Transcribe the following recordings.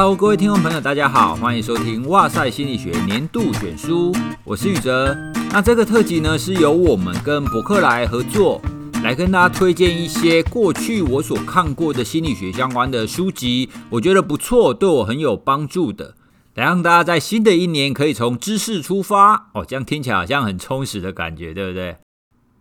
Hello，各位听众朋友，大家好，欢迎收听《哇塞心理学年度选书》，我是宇哲。那这个特辑呢，是由我们跟博客来合作，来跟大家推荐一些过去我所看过的心理学相关的书籍，我觉得不错，对我很有帮助的，来让大家在新的一年可以从知识出发哦，这样听起来好像很充实的感觉，对不对？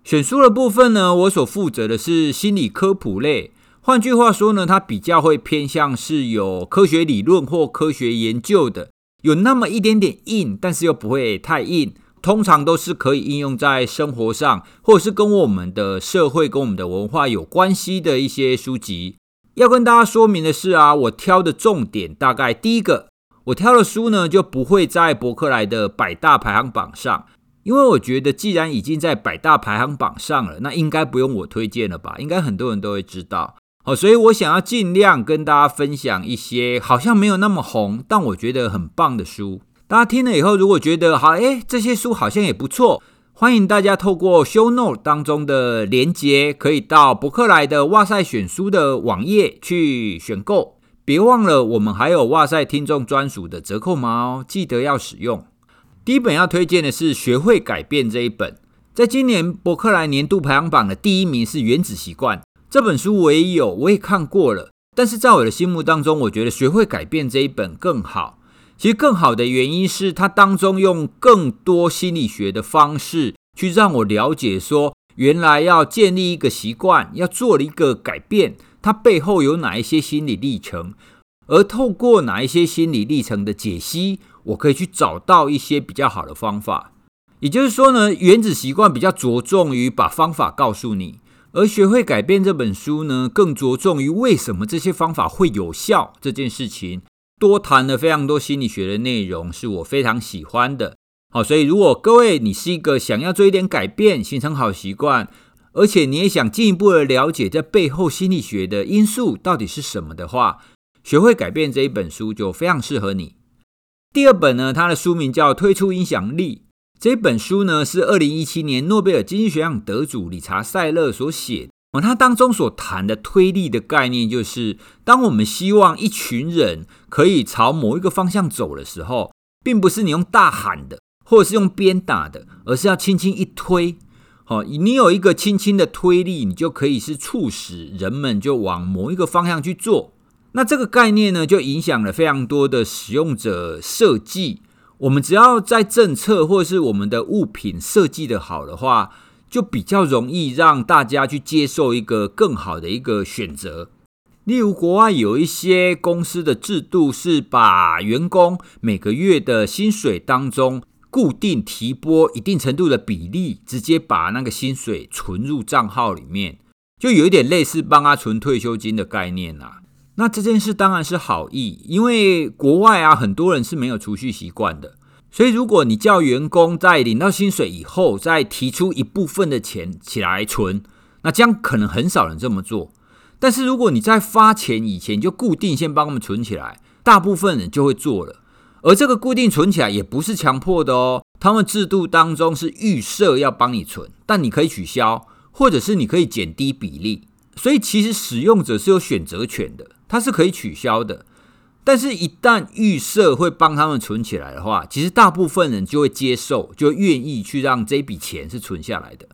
选书的部分呢，我所负责的是心理科普类。换句话说呢，它比较会偏向是有科学理论或科学研究的，有那么一点点硬，但是又不会太硬。通常都是可以应用在生活上，或者是跟我们的社会、跟我们的文化有关系的一些书籍。要跟大家说明的是啊，我挑的重点大概第一个，我挑的书呢就不会在博客来的百大排行榜上，因为我觉得既然已经在百大排行榜上了，那应该不用我推荐了吧？应该很多人都会知道。哦，所以我想要尽量跟大家分享一些好像没有那么红，但我觉得很棒的书。大家听了以后，如果觉得好，诶，这些书好像也不错，欢迎大家透过 Show Note 当中的连接，可以到博客来的哇塞选书的网页去选购。别忘了，我们还有哇塞听众专属的折扣码哦，记得要使用。第一本要推荐的是《学会改变》这一本，在今年博客来年度排行榜的第一名是《原子习惯》。这本书我也有，我也看过了，但是在我的心目当中，我觉得学会改变这一本更好。其实更好的原因是它当中用更多心理学的方式去让我了解，说原来要建立一个习惯，要做了一个改变，它背后有哪一些心理历程，而透过哪一些心理历程的解析，我可以去找到一些比较好的方法。也就是说呢，原子习惯比较着重于把方法告诉你。而学会改变这本书呢，更着重于为什么这些方法会有效这件事情，多谈了非常多心理学的内容，是我非常喜欢的。好，所以如果各位你是一个想要做一点改变，形成好习惯，而且你也想进一步的了解这背后心理学的因素到底是什么的话，学会改变这一本书就非常适合你。第二本呢，它的书名叫《推出影响力》。这本书呢，是二零一七年诺贝尔经济学奖得主理查·塞勒所写的。他当中所谈的推力的概念，就是当我们希望一群人可以朝某一个方向走的时候，并不是你用大喊的，或者是用鞭打的，而是要轻轻一推。好，你有一个轻轻的推力，你就可以是促使人们就往某一个方向去做。那这个概念呢，就影响了非常多的使用者设计。我们只要在政策或是我们的物品设计得好的话，就比较容易让大家去接受一个更好的一个选择。例如，国外有一些公司的制度是把员工每个月的薪水当中固定提拨一定程度的比例，直接把那个薪水存入账号里面，就有一点类似帮他存退休金的概念啊。那这件事当然是好意，因为国外啊，很多人是没有储蓄习惯的，所以如果你叫员工在领到薪水以后再提出一部分的钱起来存，那这样可能很少人这么做。但是如果你在发钱以前就固定先帮他们存起来，大部分人就会做了。而这个固定存起来也不是强迫的哦，他们制度当中是预设要帮你存，但你可以取消，或者是你可以减低比例。所以其实使用者是有选择权的。它是可以取消的，但是，一旦预设会帮他们存起来的话，其实大部分人就会接受，就愿意去让这笔钱是存下来的。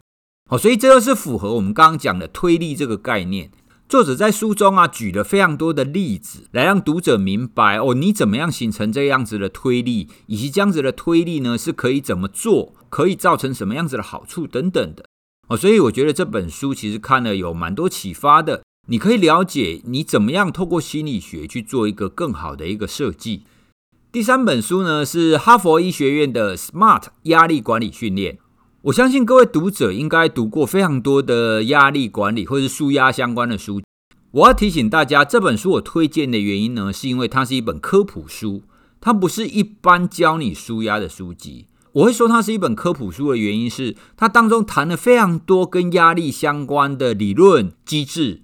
好，所以这就是符合我们刚刚讲的推力这个概念。作者在书中啊举了非常多的例子，来让读者明白哦，你怎么样形成这样子的推力，以及这样子的推力呢是可以怎么做，可以造成什么样子的好处等等的。哦，所以我觉得这本书其实看了有蛮多启发的。你可以了解你怎么样透过心理学去做一个更好的一个设计。第三本书呢是哈佛医学院的 SMART 压力管理训练。我相信各位读者应该读过非常多的压力管理或是舒压相关的书。我要提醒大家，这本书我推荐的原因呢，是因为它是一本科普书，它不是一般教你舒压的书籍。我会说它是一本科普书的原因是，它当中谈了非常多跟压力相关的理论机制。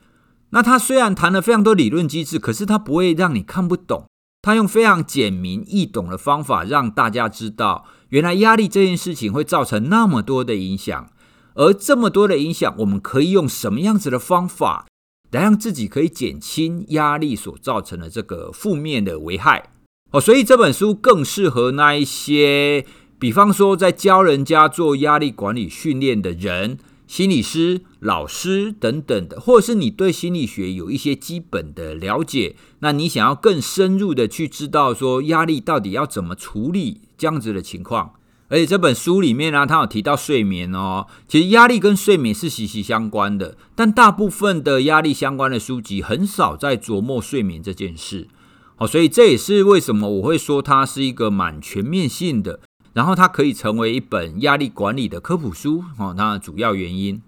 那他虽然谈了非常多理论机制，可是他不会让你看不懂。他用非常简明易懂的方法，让大家知道，原来压力这件事情会造成那么多的影响，而这么多的影响，我们可以用什么样子的方法，来让自己可以减轻压力所造成的这个负面的危害。哦，所以这本书更适合那一些，比方说在教人家做压力管理训练的人、心理师、老师等等的，或者是你对心理学有一些基本的了解，那你想要更深入的去知道说压力到底要怎么处理这样子的情况。而且这本书里面呢，他有提到睡眠哦，其实压力跟睡眠是息息相关的，但大部分的压力相关的书籍很少在琢磨睡眠这件事。好，所以这也是为什么我会说它是一个蛮全面性的，然后它可以成为一本压力管理的科普书。哦，它的主要原因。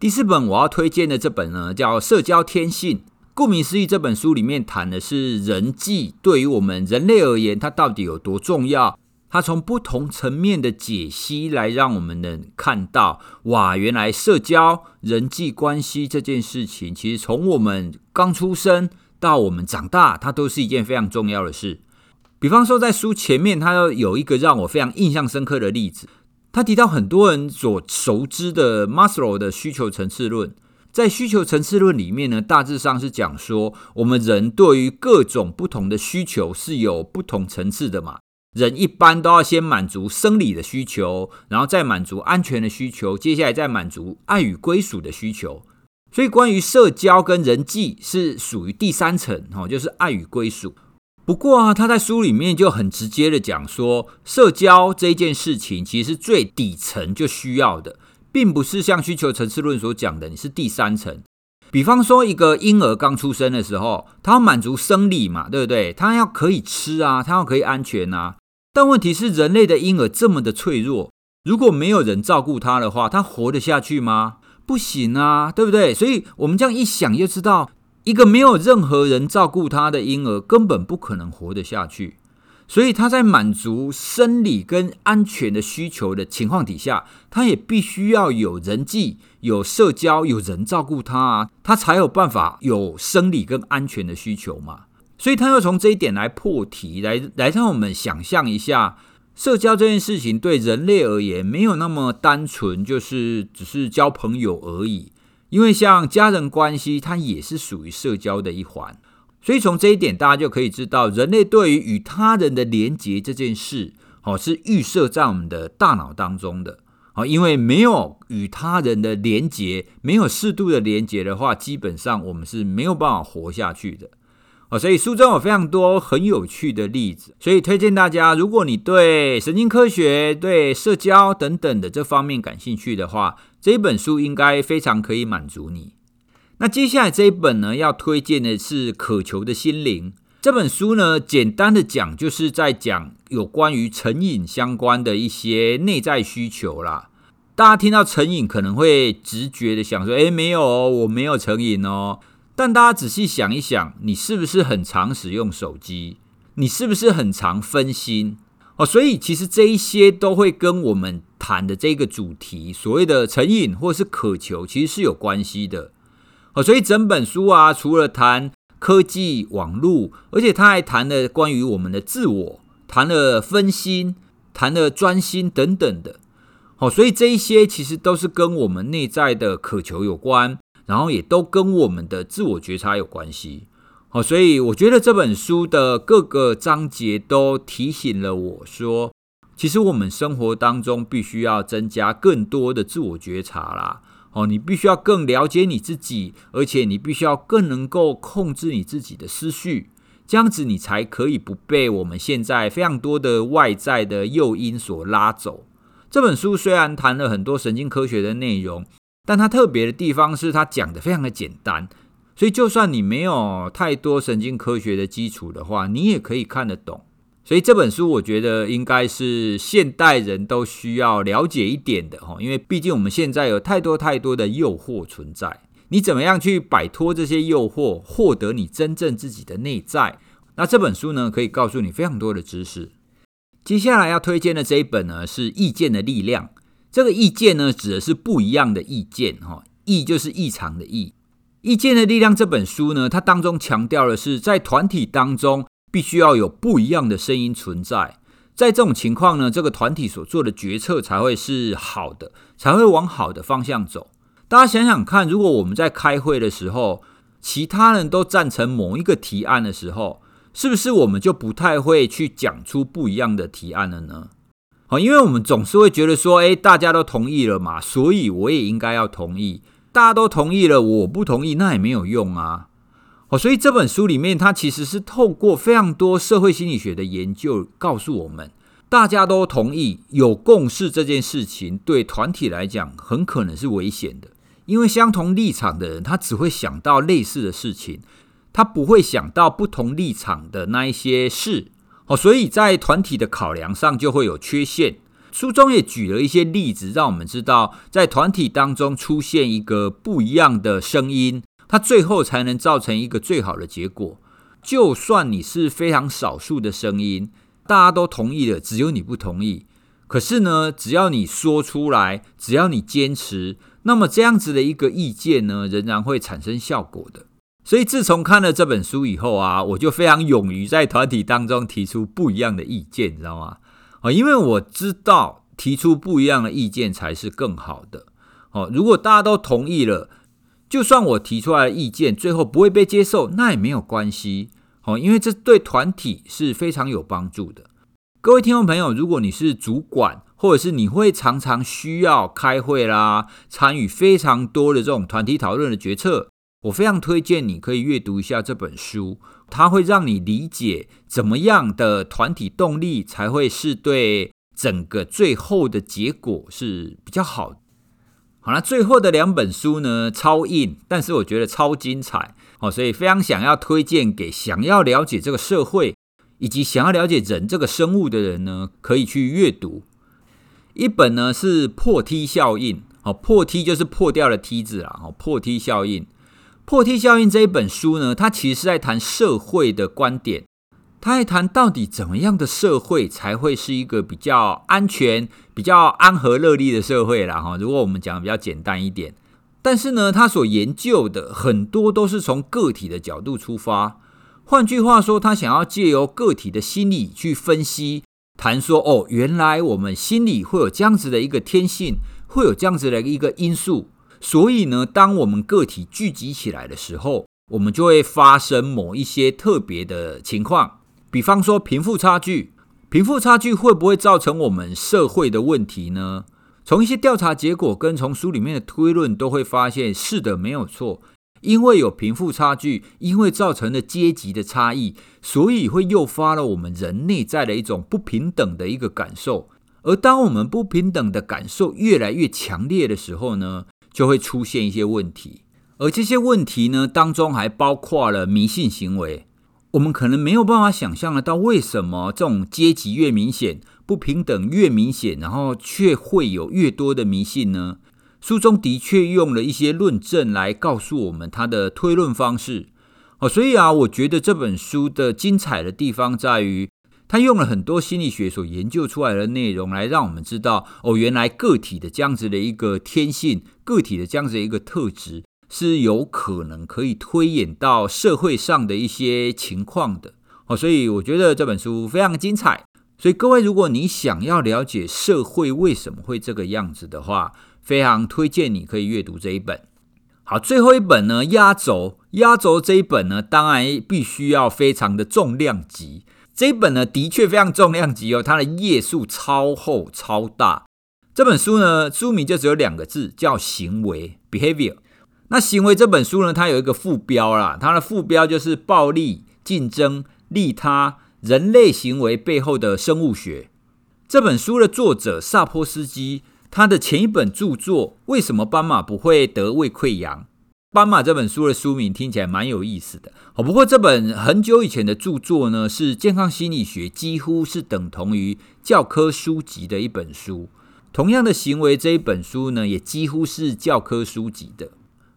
第四本我要推荐的这本呢，叫《社交天性》。顾名思义，这本书里面谈的是人际对于我们人类而言，它到底有多重要。它从不同层面的解析来让我们能看到，哇，原来社交人际关系这件事情，其实从我们刚出生。到我们长大，它都是一件非常重要的事。比方说，在书前面，它有一个让我非常印象深刻的例子。他提到很多人所熟知的 Maslow 的需求层次论。在需求层次论里面呢，大致上是讲说，我们人对于各种不同的需求是有不同层次的嘛。人一般都要先满足生理的需求，然后再满足安全的需求，接下来再满足爱与归属的需求。所以，关于社交跟人际是属于第三层，哈，就是爱与归属。不过啊，他在书里面就很直接的讲说，社交这件事情其实最底层就需要的，并不是像需求层次论所讲的，你是第三层。比方说，一个婴儿刚出生的时候，他要满足生理嘛，对不对？他要可以吃啊，他要可以安全啊。但问题是，人类的婴儿这么的脆弱，如果没有人照顾他的话，他活得下去吗？不行啊，对不对？所以我们这样一想，就知道一个没有任何人照顾他的婴儿，根本不可能活得下去。所以他在满足生理跟安全的需求的情况底下，他也必须要有人际、有社交、有人照顾他啊，他才有办法有生理跟安全的需求嘛。所以他要从这一点来破题，来来让我们想象一下。社交这件事情对人类而言没有那么单纯，就是只是交朋友而已。因为像家人关系，它也是属于社交的一环。所以从这一点，大家就可以知道，人类对于与他人的连结这件事，哦，是预设在我们的大脑当中的。哦，因为没有与他人的连结，没有适度的连结的话，基本上我们是没有办法活下去的。哦所以书中有非常多很有趣的例子，所以推荐大家，如果你对神经科学、对社交等等的这方面感兴趣的话，这一本书应该非常可以满足你。那接下来这一本呢，要推荐的是《渴求的心灵》这本书呢，简单的讲，就是在讲有关于成瘾相关的一些内在需求啦。大家听到成瘾，可能会直觉的想说：“诶，没有哦，我没有成瘾哦。”但大家仔细想一想，你是不是很常使用手机？你是不是很常分心？哦，所以其实这一些都会跟我们谈的这个主题，所谓的成瘾或是渴求，其实是有关系的。哦，所以整本书啊，除了谈科技网络，而且他还谈了关于我们的自我，谈了分心，谈了专心等等的。哦，所以这一些其实都是跟我们内在的渴求有关。然后也都跟我们的自我觉察有关系，好，所以我觉得这本书的各个章节都提醒了我说，其实我们生活当中必须要增加更多的自我觉察啦，哦，你必须要更了解你自己，而且你必须要更能够控制你自己的思绪，这样子你才可以不被我们现在非常多的外在的诱因所拉走。这本书虽然谈了很多神经科学的内容。但它特别的地方是，它讲的非常的简单，所以就算你没有太多神经科学的基础的话，你也可以看得懂。所以这本书我觉得应该是现代人都需要了解一点的哈，因为毕竟我们现在有太多太多的诱惑存在，你怎么样去摆脱这些诱惑，获得你真正自己的内在？那这本书呢，可以告诉你非常多的知识。接下来要推荐的这一本呢，是《意见的力量》。这个意见呢，指的是不一样的意见，哈，异就是异常的异。意见的力量这本书呢，它当中强调的是，在团体当中必须要有不一样的声音存在，在这种情况呢，这个团体所做的决策才会是好的，才会往好的方向走。大家想想看，如果我们在开会的时候，其他人都赞成某一个提案的时候，是不是我们就不太会去讲出不一样的提案了呢？好，因为我们总是会觉得说，诶，大家都同意了嘛，所以我也应该要同意。大家都同意了，我不同意，那也没有用啊。好，所以这本书里面，它其实是透过非常多社会心理学的研究，告诉我们，大家都同意有共识这件事情，对团体来讲，很可能是危险的。因为相同立场的人，他只会想到类似的事情，他不会想到不同立场的那一些事。哦，所以在团体的考量上就会有缺陷。书中也举了一些例子，让我们知道，在团体当中出现一个不一样的声音，它最后才能造成一个最好的结果。就算你是非常少数的声音，大家都同意了，只有你不同意。可是呢，只要你说出来，只要你坚持。那么这样子的一个意见呢，仍然会产生效果的。所以自从看了这本书以后啊，我就非常勇于在团体当中提出不一样的意见，你知道吗？哦，因为我知道提出不一样的意见才是更好的。哦，如果大家都同意了，就算我提出来的意见最后不会被接受，那也没有关系。哦，因为这对团体是非常有帮助的。各位听众朋友，如果你是主管，或者是你会常常需要开会啦，参与非常多的这种团体讨论的决策。我非常推荐你可以阅读一下这本书，它会让你理解怎么样的团体动力才会是对整个最后的结果是比较好。好了，最后的两本书呢，超硬，但是我觉得超精彩哦，所以非常想要推荐给想要了解这个社会以及想要了解人这个生物的人呢，可以去阅读。一本呢是破梯效应，哦，破梯就是破掉了梯子啦，哦，破梯效应，破梯效应这一本书呢，它其实是在谈社会的观点，它在谈到底怎么样的社会才会是一个比较安全、比较安和乐利的社会啦，哈。如果我们讲的比较简单一点，但是呢，他所研究的很多都是从个体的角度出发，换句话说，他想要借由个体的心理去分析。谈说哦，原来我们心理会有这样子的一个天性，会有这样子的一个因素，所以呢，当我们个体聚集起来的时候，我们就会发生某一些特别的情况。比方说贫富差距，贫富差距会不会造成我们社会的问题呢？从一些调查结果跟从书里面的推论都会发现，是的，没有错。因为有贫富差距，因为造成了阶级的差异，所以会诱发了我们人内在的一种不平等的一个感受。而当我们不平等的感受越来越强烈的时候呢，就会出现一些问题。而这些问题呢，当中还包括了迷信行为。我们可能没有办法想象得到，为什么这种阶级越明显、不平等越明显，然后却会有越多的迷信呢？书中的确用了一些论证来告诉我们他的推论方式，哦，所以啊，我觉得这本书的精彩的地方在于，他用了很多心理学所研究出来的内容，来让我们知道，哦，原来个体的这样子的一个天性，个体的这样子的一个特质，是有可能可以推演到社会上的一些情况的，哦，所以我觉得这本书非常精彩。所以各位，如果你想要了解社会为什么会这个样子的话，非常推荐你可以阅读这一本。好，最后一本呢，压轴，压轴这一本呢，当然必须要非常的重量级。这一本呢，的确非常重量级哦，它的页数超厚超大。这本书呢，书名就只有两个字，叫行为 （behavior）。那行为这本书呢，它有一个副标啦，它的副标就是暴力、竞争、利他、人类行为背后的生物学。这本书的作者萨波斯基。他的前一本著作《为什么斑马不会得胃溃疡》？斑马这本书的书名听起来蛮有意思的。哦，不过这本很久以前的著作呢，是健康心理学几乎是等同于教科书籍的一本书。同样的行为这一本书呢，也几乎是教科书籍的。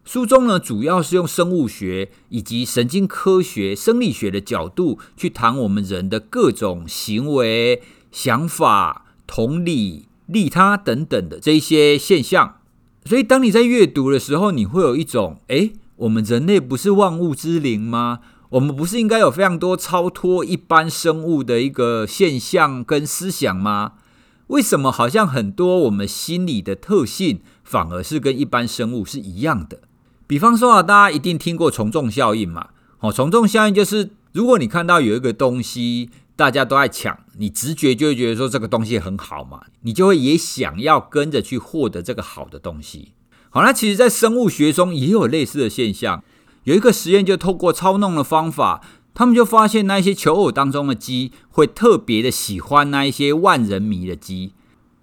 书中呢，主要是用生物学以及神经科学、生理学的角度去谈我们人的各种行为、想法、同理。利他等等的这一些现象，所以当你在阅读的时候，你会有一种：诶，我们人类不是万物之灵吗？我们不是应该有非常多超脱一般生物的一个现象跟思想吗？为什么好像很多我们心理的特性反而是跟一般生物是一样的？比方说啊，大家一定听过从众效应嘛。哦，从众效应就是，如果你看到有一个东西大家都在抢，你直觉就会觉得说这个东西很好嘛，你就会也想要跟着去获得这个好的东西。好，那其实，在生物学中也有类似的现象。有一个实验，就透过操弄的方法，他们就发现那一些求偶当中的鸡会特别的喜欢那一些万人迷的鸡。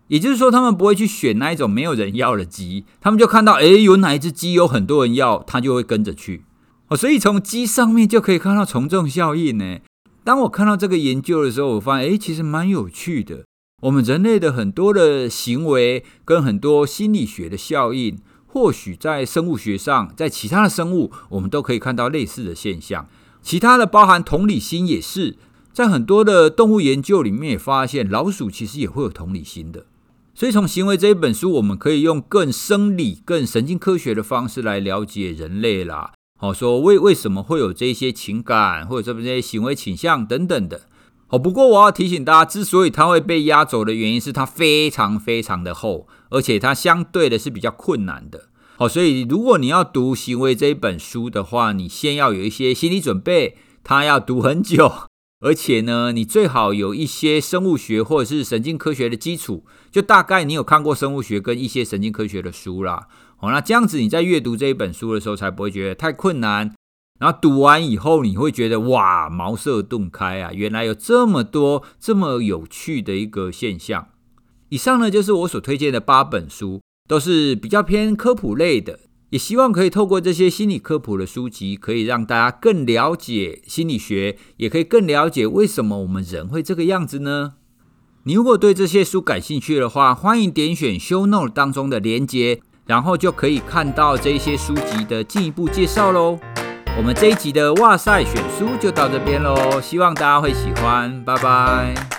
也就是说，他们不会去选那一种没有人要的鸡，他们就看到，哎，有哪一只鸡有很多人要，他就会跟着去。哦，所以从鸡上面就可以看到从众效应呢。当我看到这个研究的时候，我发现，哎，其实蛮有趣的。我们人类的很多的行为跟很多心理学的效应，或许在生物学上，在其他的生物，我们都可以看到类似的现象。其他的包含同理心也是，在很多的动物研究里面也发现，老鼠其实也会有同理心的。所以，从行为这一本书，我们可以用更生理、更神经科学的方式来了解人类啦。好，说为为什么会有这些情感，或者这些行为倾向等等的。好，不过我要提醒大家，之所以它会被压轴的原因是它非常非常的厚，而且它相对的是比较困难的。好，所以如果你要读行为这一本书的话，你先要有一些心理准备，它要读很久。而且呢，你最好有一些生物学或者是神经科学的基础，就大概你有看过生物学跟一些神经科学的书啦。好，那这样子你在阅读这一本书的时候，才不会觉得太困难。然后读完以后，你会觉得哇，茅塞顿开啊，原来有这么多这么有趣的一个现象。以上呢，就是我所推荐的八本书，都是比较偏科普类的。也希望可以透过这些心理科普的书籍，可以让大家更了解心理学，也可以更了解为什么我们人会这个样子呢？你如果对这些书感兴趣的话，欢迎点选 Show Note 当中的连接，然后就可以看到这些书籍的进一步介绍喽。我们这一集的哇塞选书就到这边喽，希望大家会喜欢，拜拜。